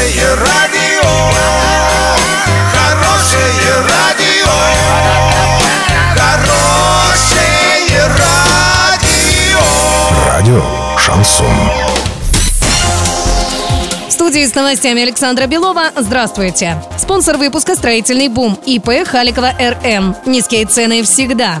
Хорошее радио, хорошее радио, хорошее радио. Радио Шансон. В студии с новостями Александра Белова. Здравствуйте. Спонсор выпуска «Строительный бум» ИП Халикова РМ. Низкие цены всегда.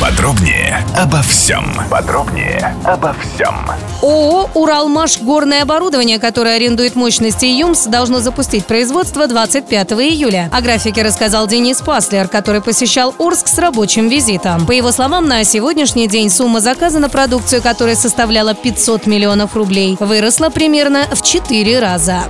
Подробнее обо всем. Подробнее обо всем. ООО «Уралмаш» горное оборудование, которое арендует мощности ЮМС, должно запустить производство 25 июля. О графике рассказал Денис Паслер, который посещал Орск с рабочим визитом. По его словам, на сегодняшний день сумма заказа на продукцию, которая составляла 500 миллионов рублей, выросла примерно в 4 раза.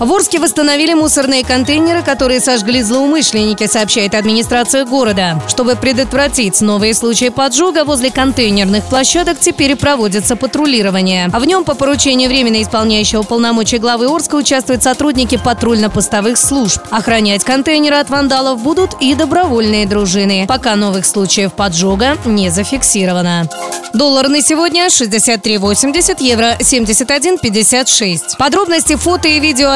В Орске восстановили мусорные контейнеры, которые сожгли злоумышленники, сообщает администрация города. Чтобы предотвратить новые случаи поджога, возле контейнерных площадок теперь проводится патрулирование. А в нем по поручению временно исполняющего полномочия главы Орска участвуют сотрудники патрульно-постовых служб. Охранять контейнеры от вандалов будут и добровольные дружины. Пока новых случаев поджога не зафиксировано. Доллар на сегодня 63,80, евро 71,56. Подробности, фото и видео